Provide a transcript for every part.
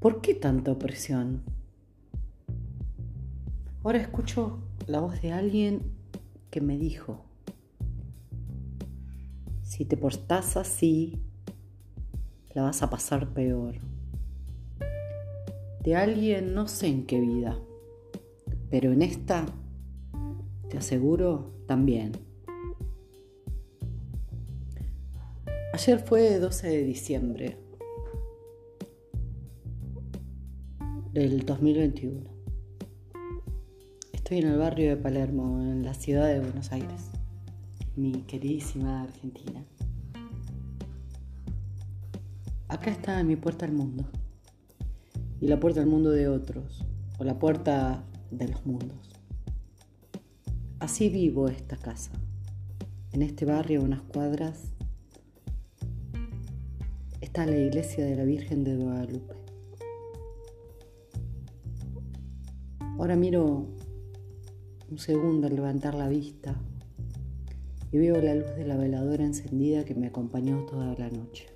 ¿Por qué tanta opresión? Ahora escucho la voz de alguien que me dijo, si te portás así, la vas a pasar peor. De alguien no sé en qué vida, pero en esta, te aseguro, también. Ayer fue 12 de diciembre del 2021. Estoy en el barrio de Palermo, en la ciudad de Buenos Aires, mi queridísima Argentina. Acá está mi puerta al mundo y la puerta al mundo de otros, o la puerta de los mundos. Así vivo esta casa, en este barrio, unas cuadras está la iglesia de la Virgen de Guadalupe. Ahora miro un segundo al levantar la vista y veo la luz de la veladora encendida que me acompañó toda la noche.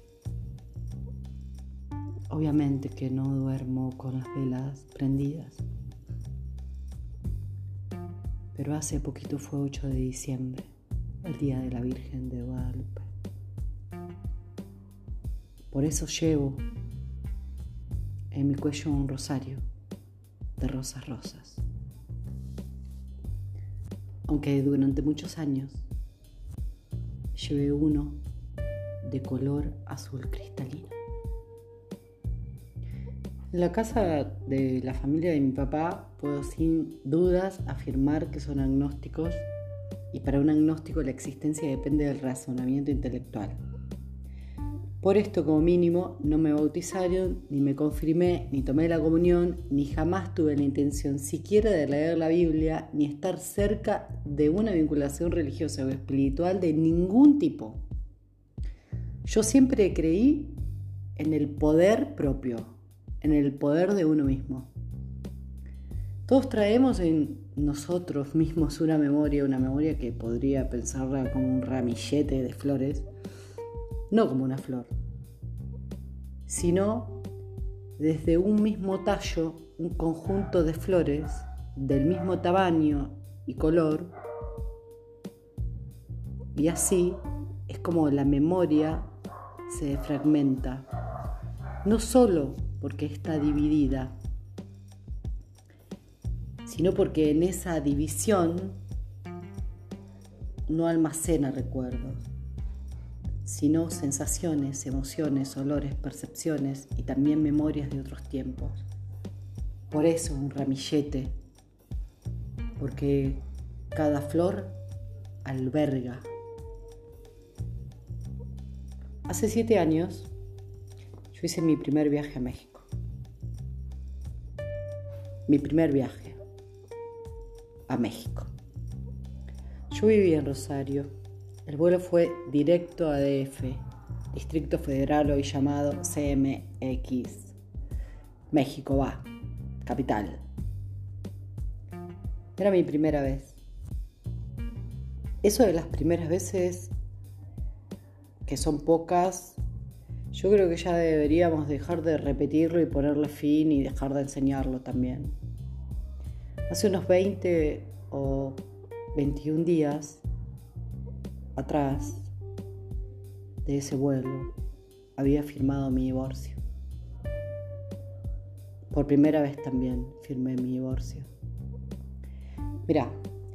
Obviamente que no duermo con las velas prendidas, pero hace poquito fue 8 de diciembre, el día de la Virgen de Guadalupe. Por eso llevo en mi cuello un rosario rosas rosas. Aunque durante muchos años llevé uno de color azul cristalino. En la casa de la familia de mi papá puedo sin dudas afirmar que son agnósticos y para un agnóstico la existencia depende del razonamiento intelectual. Por esto, como mínimo, no me bautizaron, ni me confirmé, ni tomé la comunión, ni jamás tuve la intención siquiera de leer la Biblia, ni estar cerca de una vinculación religiosa o espiritual de ningún tipo. Yo siempre creí en el poder propio, en el poder de uno mismo. Todos traemos en nosotros mismos una memoria, una memoria que podría pensarla como un ramillete de flores no como una flor, sino desde un mismo tallo, un conjunto de flores del mismo tamaño y color, y así es como la memoria se fragmenta, no solo porque está dividida, sino porque en esa división no almacena recuerdos sino sensaciones, emociones, olores, percepciones y también memorias de otros tiempos. Por eso un ramillete, porque cada flor alberga. Hace siete años yo hice mi primer viaje a México. Mi primer viaje a México. Yo vivía en Rosario el vuelo fue directo a DF, Distrito Federal hoy llamado CMX. México va, capital. Era mi primera vez. Eso de las primeras veces, que son pocas, yo creo que ya deberíamos dejar de repetirlo y ponerle fin y dejar de enseñarlo también. Hace unos 20 o 21 días atrás de ese vuelo había firmado mi divorcio. Por primera vez también firmé mi divorcio. Mira,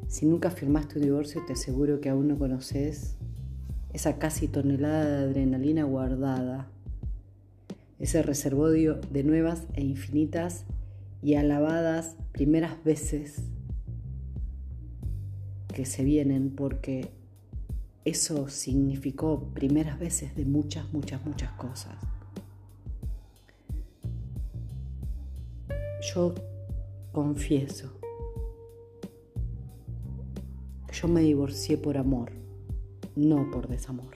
si nunca firmaste un divorcio, te aseguro que aún no conoces esa casi tonelada de adrenalina guardada, ese reservorio de nuevas e infinitas y alabadas primeras veces que se vienen porque eso significó primeras veces de muchas, muchas, muchas cosas. Yo confieso, yo me divorcié por amor, no por desamor.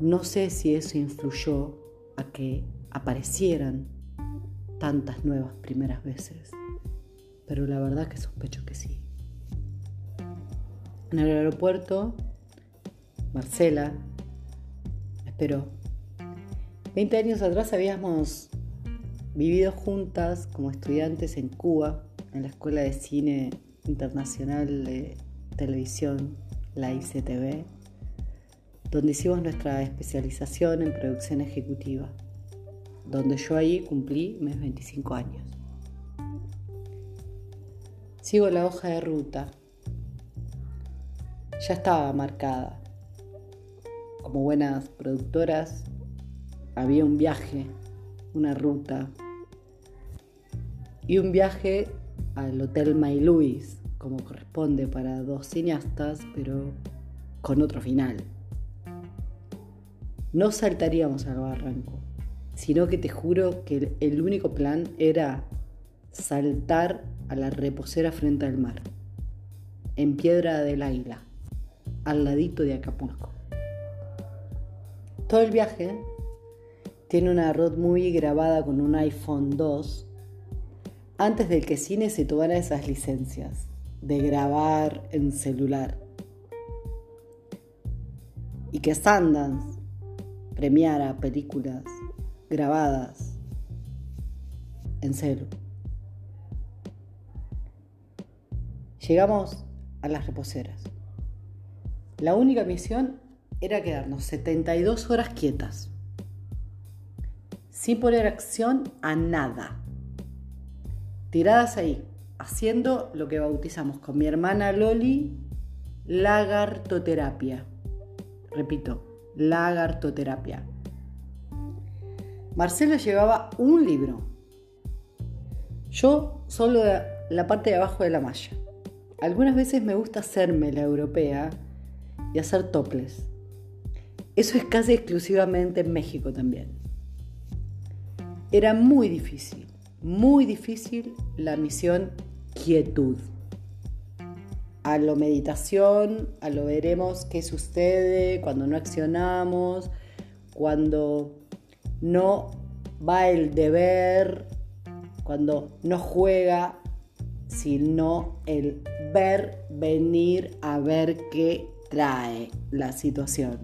No sé si eso influyó a que aparecieran tantas nuevas primeras veces, pero la verdad que sospecho que sí. En el aeropuerto, Marcela me esperó. 20 años atrás habíamos vivido juntas como estudiantes en Cuba, en la Escuela de Cine Internacional de Televisión, la ICTV, donde hicimos nuestra especialización en producción ejecutiva, donde yo ahí cumplí mis 25 años. Sigo la hoja de ruta. Ya estaba marcada. Como buenas productoras, había un viaje, una ruta. Y un viaje al Hotel May Louis, como corresponde para dos cineastas, pero con otro final. No saltaríamos al barranco, sino que te juro que el único plan era saltar a la reposera frente al mar, en Piedra del Águila, al ladito de Acapulco. Todo el viaje tiene una road movie grabada con un iPhone 2 antes del que Cine se tomara esas licencias de grabar en celular. Y que Sundance premiara películas grabadas en celu. Llegamos a las reposeras. La única misión era quedarnos 72 horas quietas, sin poner acción a nada, tiradas ahí, haciendo lo que bautizamos con mi hermana Loli lagartoterapia. Repito, lagartoterapia. Marcelo llevaba un libro. Yo solo la parte de abajo de la malla. Algunas veces me gusta hacerme la europea y hacer toples. Eso es casi exclusivamente en México también. Era muy difícil, muy difícil la misión quietud. A lo meditación, a lo veremos qué sucede cuando no accionamos, cuando no va el deber, cuando no juega sino el ver venir a ver qué trae la situación.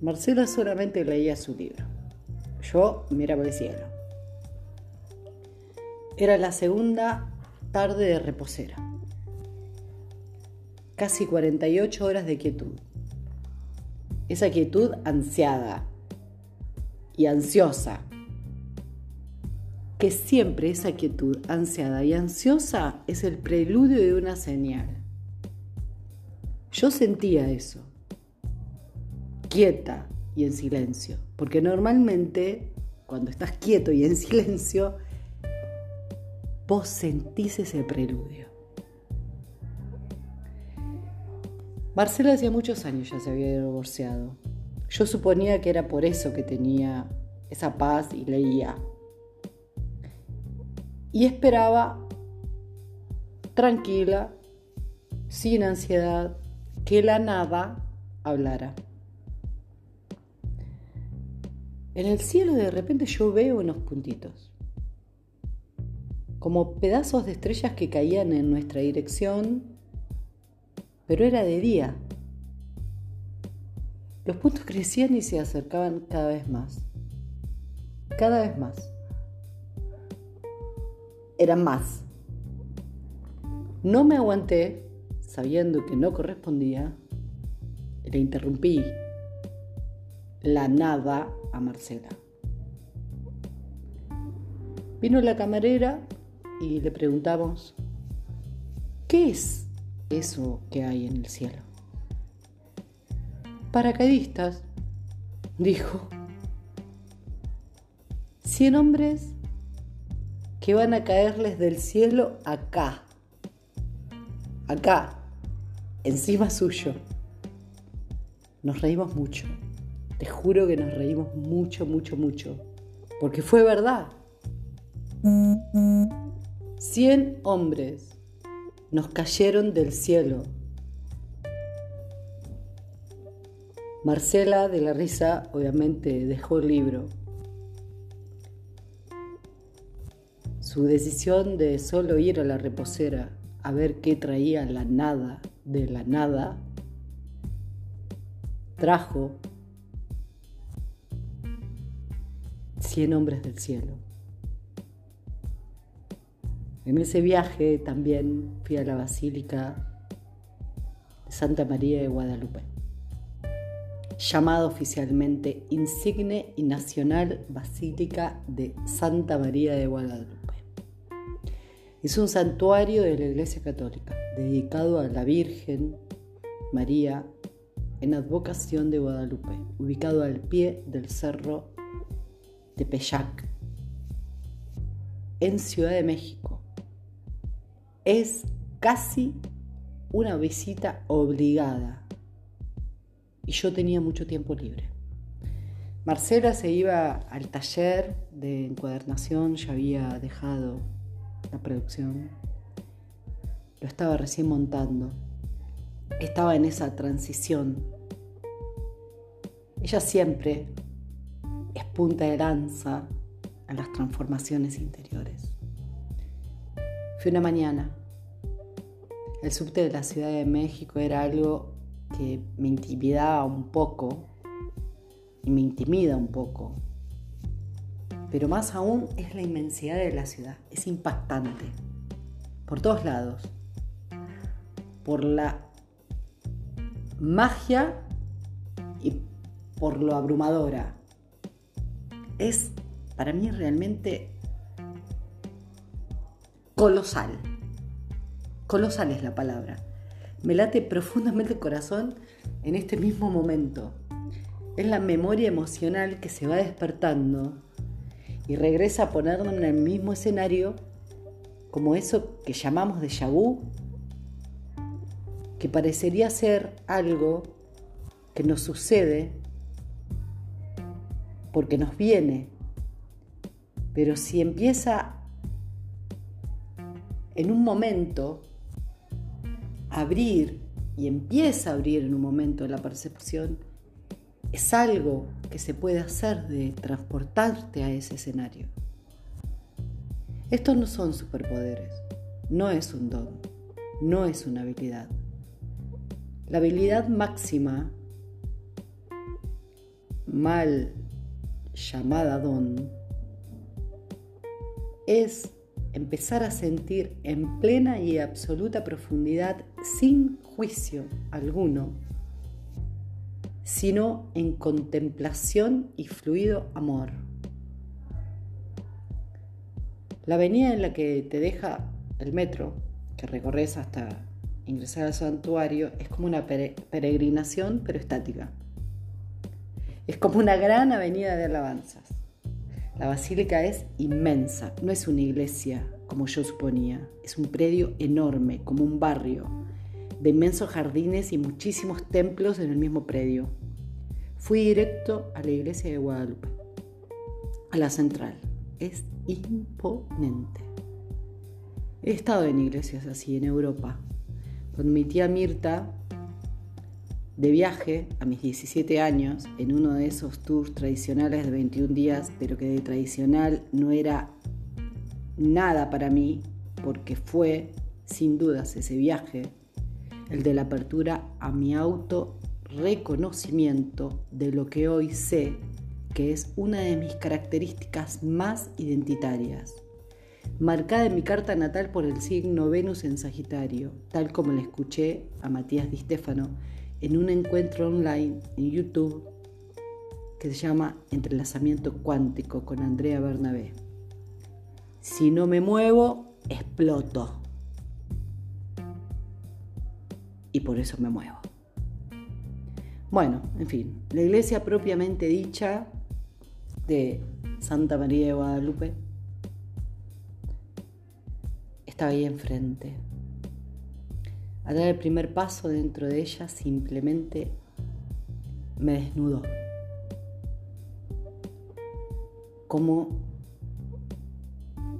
Marcela solamente leía su libro. Yo miraba el cielo. Era la segunda tarde de reposera. Casi 48 horas de quietud. Esa quietud ansiada y ansiosa que siempre esa quietud ansiada y ansiosa es el preludio de una señal. Yo sentía eso, quieta y en silencio, porque normalmente cuando estás quieto y en silencio, vos sentís ese preludio. Marcela hacía muchos años ya se había divorciado. Yo suponía que era por eso que tenía esa paz y leía y esperaba tranquila, sin ansiedad, que la nada hablara. En el cielo de repente yo veo unos puntitos, como pedazos de estrellas que caían en nuestra dirección, pero era de día. Los puntos crecían y se acercaban cada vez más, cada vez más eran más. No me aguanté, sabiendo que no correspondía, le interrumpí la nada a Marcela. Vino la camarera y le preguntamos, ¿qué es eso que hay en el cielo? Paracaidistas, dijo. Cien hombres que van a caerles del cielo acá, acá, encima suyo. Nos reímos mucho, te juro que nos reímos mucho, mucho, mucho, porque fue verdad. Cien hombres nos cayeron del cielo. Marcela de la risa obviamente dejó el libro Su decisión de solo ir a la reposera a ver qué traía la nada de la nada trajo Cien hombres del cielo. En ese viaje también fui a la Basílica de Santa María de Guadalupe, llamada oficialmente Insigne y Nacional Basílica de Santa María de Guadalupe. Es un santuario de la Iglesia Católica dedicado a la Virgen María en advocación de Guadalupe, ubicado al pie del cerro de Peyac, en Ciudad de México. Es casi una visita obligada y yo tenía mucho tiempo libre. Marcela se iba al taller de encuadernación, ya había dejado la producción. Lo estaba recién montando. Estaba en esa transición. Ella siempre es punta de lanza a las transformaciones interiores. Fue una mañana. El subte de la Ciudad de México era algo que me intimidaba un poco y me intimida un poco pero más aún es la inmensidad de la ciudad. Es impactante. Por todos lados. Por la magia y por lo abrumadora. Es para mí realmente colosal. Colosal es la palabra. Me late profundamente el corazón en este mismo momento. Es la memoria emocional que se va despertando y regresa a ponernos en el mismo escenario como eso que llamamos de vu, que parecería ser algo que nos sucede porque nos viene, pero si empieza en un momento a abrir y empieza a abrir en un momento la percepción, es algo que se puede hacer de transportarte a ese escenario. Estos no son superpoderes, no es un don, no es una habilidad. La habilidad máxima, mal llamada don, es empezar a sentir en plena y absoluta profundidad, sin juicio alguno, sino en contemplación y fluido amor. La avenida en la que te deja el metro, que recorres hasta ingresar al santuario, es como una peregrinación pero estática. Es como una gran avenida de alabanzas. La basílica es inmensa, no es una iglesia como yo suponía, es un predio enorme, como un barrio, de inmensos jardines y muchísimos templos en el mismo predio. Fui directo a la iglesia de Guadalupe, a la central. Es imponente. He estado en iglesias así en Europa. Con mi tía Mirta, de viaje a mis 17 años, en uno de esos tours tradicionales de 21 días, pero que de tradicional no era nada para mí, porque fue, sin dudas, ese viaje el de la apertura a mi auto reconocimiento de lo que hoy sé que es una de mis características más identitarias, marcada en mi carta natal por el signo Venus en Sagitario, tal como le escuché a Matías Di Stefano en un encuentro online en YouTube que se llama Entrelazamiento Cuántico con Andrea Bernabé. Si no me muevo, exploto. y por eso me muevo. Bueno, en fin, la iglesia propiamente dicha de Santa María de Guadalupe estaba ahí enfrente. Al dar el primer paso dentro de ella simplemente me desnudó. Como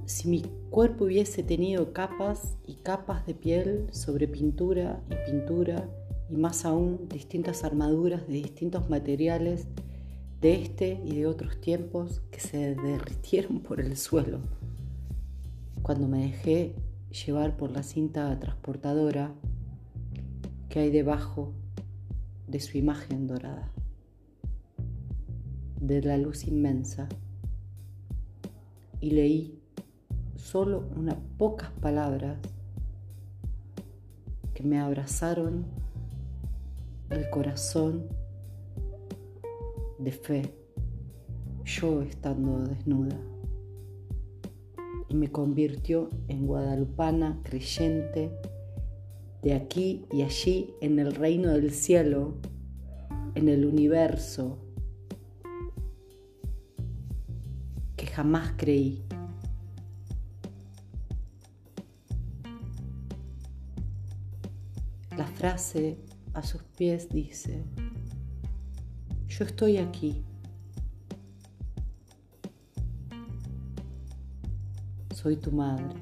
si mi cuerpo hubiese tenido capas y capas de piel sobre pintura y pintura y más aún distintas armaduras de distintos materiales de este y de otros tiempos que se derritieron por el suelo. Cuando me dejé llevar por la cinta transportadora que hay debajo de su imagen dorada, de la luz inmensa. Y leí solo unas pocas palabras que me abrazaron el corazón de fe, yo estando desnuda, y me convirtió en guadalupana creyente de aquí y allí en el reino del cielo, en el universo, que jamás creí. La frase a sus pies dice, yo estoy aquí. Soy tu madre.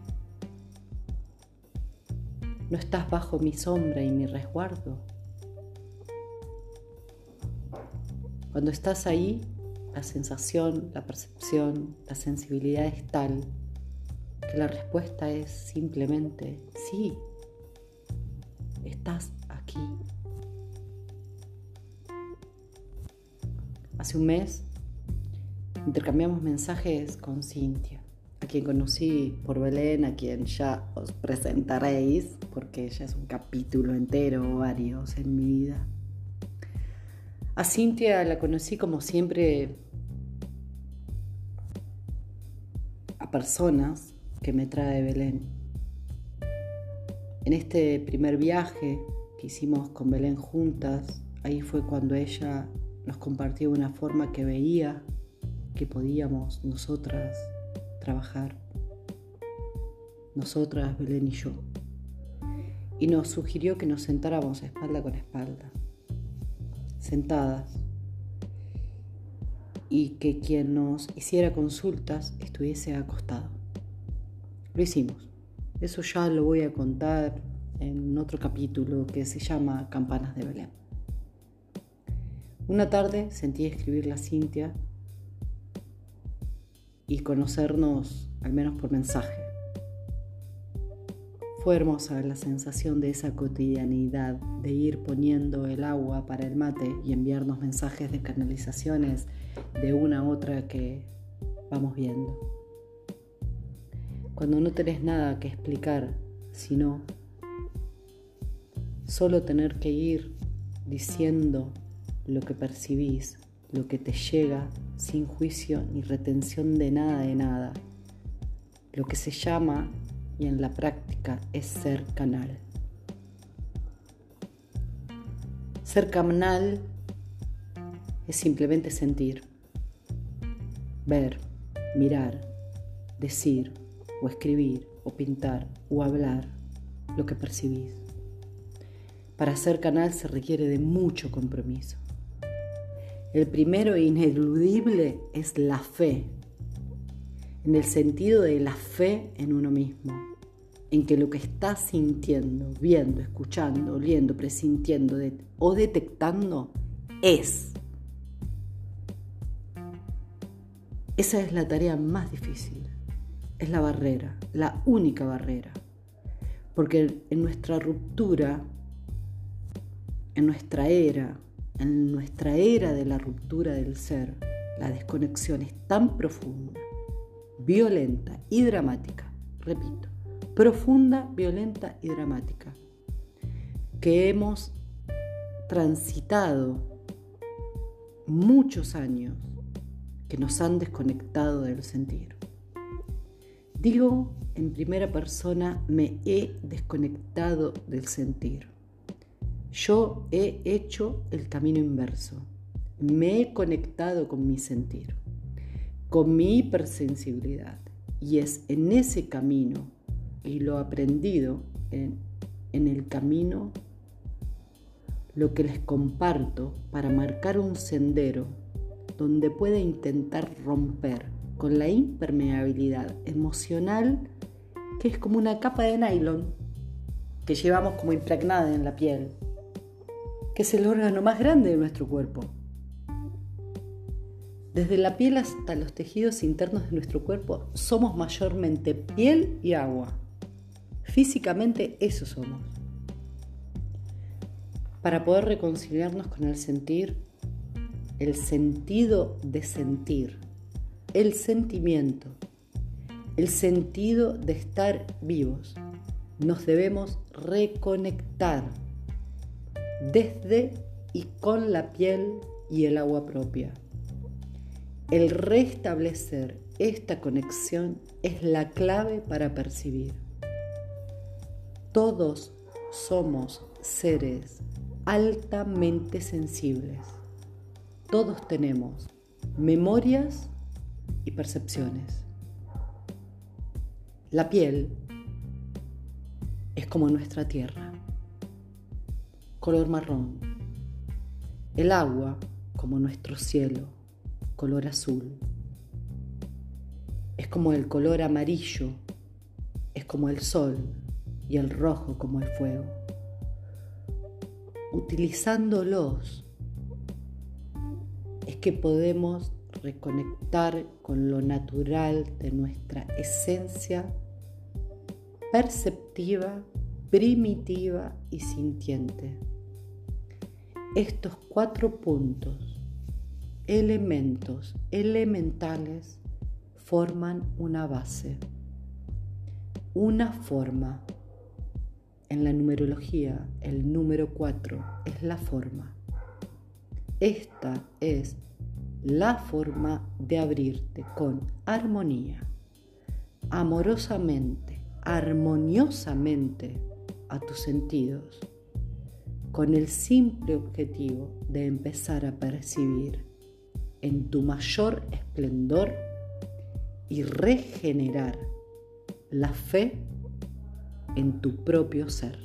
No estás bajo mi sombra y mi resguardo. Cuando estás ahí, la sensación, la percepción, la sensibilidad es tal que la respuesta es simplemente sí, estás aquí. Hace un mes intercambiamos mensajes con Cintia, a quien conocí por Belén, a quien ya os presentaréis, porque ella es un capítulo entero, varios en mi vida. A Cintia la conocí como siempre a personas que me trae Belén. En este primer viaje que hicimos con Belén juntas, ahí fue cuando ella nos compartió una forma que veía que podíamos nosotras trabajar, nosotras, Belén y yo. Y nos sugirió que nos sentáramos espalda con espalda, sentadas, y que quien nos hiciera consultas estuviese acostado. Lo hicimos. Eso ya lo voy a contar en otro capítulo que se llama Campanas de Belén. Una tarde sentí escribirle a Cintia y conocernos al menos por mensaje. Fue hermosa la sensación de esa cotidianidad de ir poniendo el agua para el mate y enviarnos mensajes de canalizaciones de una a otra que vamos viendo. Cuando no tenés nada que explicar, sino solo tener que ir diciendo lo que percibís, lo que te llega sin juicio ni retención de nada de nada. Lo que se llama, y en la práctica, es ser canal. Ser canal es simplemente sentir, ver, mirar, decir o escribir o pintar o hablar lo que percibís. Para ser canal se requiere de mucho compromiso. El primero ineludible es la fe, en el sentido de la fe en uno mismo, en que lo que estás sintiendo, viendo, escuchando, oliendo, presintiendo o detectando es. Esa es la tarea más difícil, es la barrera, la única barrera, porque en nuestra ruptura, en nuestra era, en nuestra era de la ruptura del ser, la desconexión es tan profunda, violenta y dramática, repito, profunda, violenta y dramática, que hemos transitado muchos años que nos han desconectado del sentir. Digo en primera persona, me he desconectado del sentir yo he hecho el camino inverso. Me he conectado con mi sentir, con mi hipersensibilidad. Y es en ese camino, y lo aprendido en, en el camino, lo que les comparto para marcar un sendero donde pueda intentar romper con la impermeabilidad emocional que es como una capa de nylon que llevamos como impregnada en la piel que es el órgano más grande de nuestro cuerpo. Desde la piel hasta los tejidos internos de nuestro cuerpo somos mayormente piel y agua. Físicamente eso somos. Para poder reconciliarnos con el sentir, el sentido de sentir, el sentimiento, el sentido de estar vivos. Nos debemos reconectar desde y con la piel y el agua propia. El restablecer esta conexión es la clave para percibir. Todos somos seres altamente sensibles. Todos tenemos memorias y percepciones. La piel es como nuestra tierra, color marrón. El agua como nuestro cielo, color azul. Es como el color amarillo, es como el sol y el rojo como el fuego. Utilizándolos es que podemos reconectar con lo natural de nuestra esencia perceptiva, primitiva y sintiente. Estos cuatro puntos, elementos elementales, forman una base, una forma. En la numerología, el número 4 es la forma. Esta es la forma de abrirte con armonía, amorosamente, armoniosamente a tus sentidos, con el simple objetivo de empezar a percibir en tu mayor esplendor y regenerar la fe en tu propio ser.